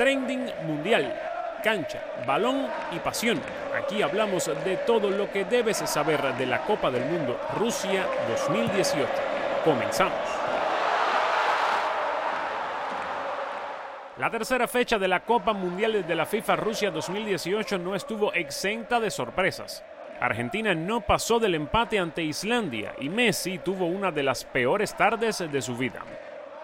Trending Mundial. Cancha, balón y pasión. Aquí hablamos de todo lo que debes saber de la Copa del Mundo Rusia 2018. Comenzamos. La tercera fecha de la Copa Mundial de la FIFA Rusia 2018 no estuvo exenta de sorpresas. Argentina no pasó del empate ante Islandia y Messi tuvo una de las peores tardes de su vida.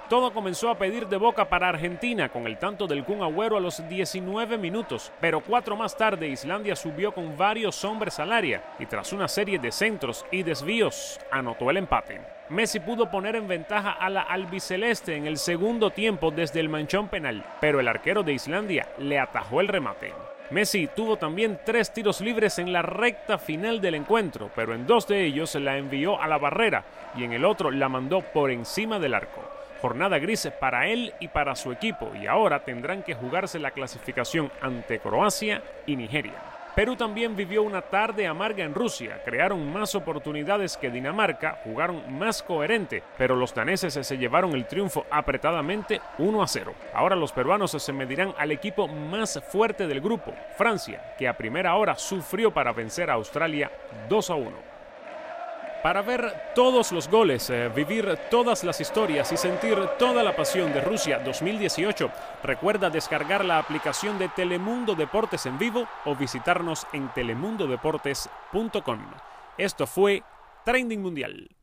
Todo comenzó a pedir de boca para Argentina con el tanto del Kun Agüero a los 19 minutos, pero cuatro más tarde Islandia subió con varios hombres al área y tras una serie de centros y desvíos anotó el empate. Messi pudo poner en ventaja a la albiceleste en el segundo tiempo desde el manchón penal, pero el arquero de Islandia le atajó el remate. Messi tuvo también tres tiros libres en la recta final del encuentro, pero en dos de ellos la envió a la barrera y en el otro la mandó por encima del arco. Jornada gris para él y para su equipo y ahora tendrán que jugarse la clasificación ante Croacia y Nigeria. Perú también vivió una tarde amarga en Rusia, crearon más oportunidades que Dinamarca, jugaron más coherente, pero los daneses se llevaron el triunfo apretadamente 1 a 0. Ahora los peruanos se medirán al equipo más fuerte del grupo, Francia, que a primera hora sufrió para vencer a Australia 2 a 1. Para ver todos los goles, eh, vivir todas las historias y sentir toda la pasión de Rusia 2018, recuerda descargar la aplicación de Telemundo Deportes en vivo o visitarnos en telemundodeportes.com. Esto fue Trending Mundial.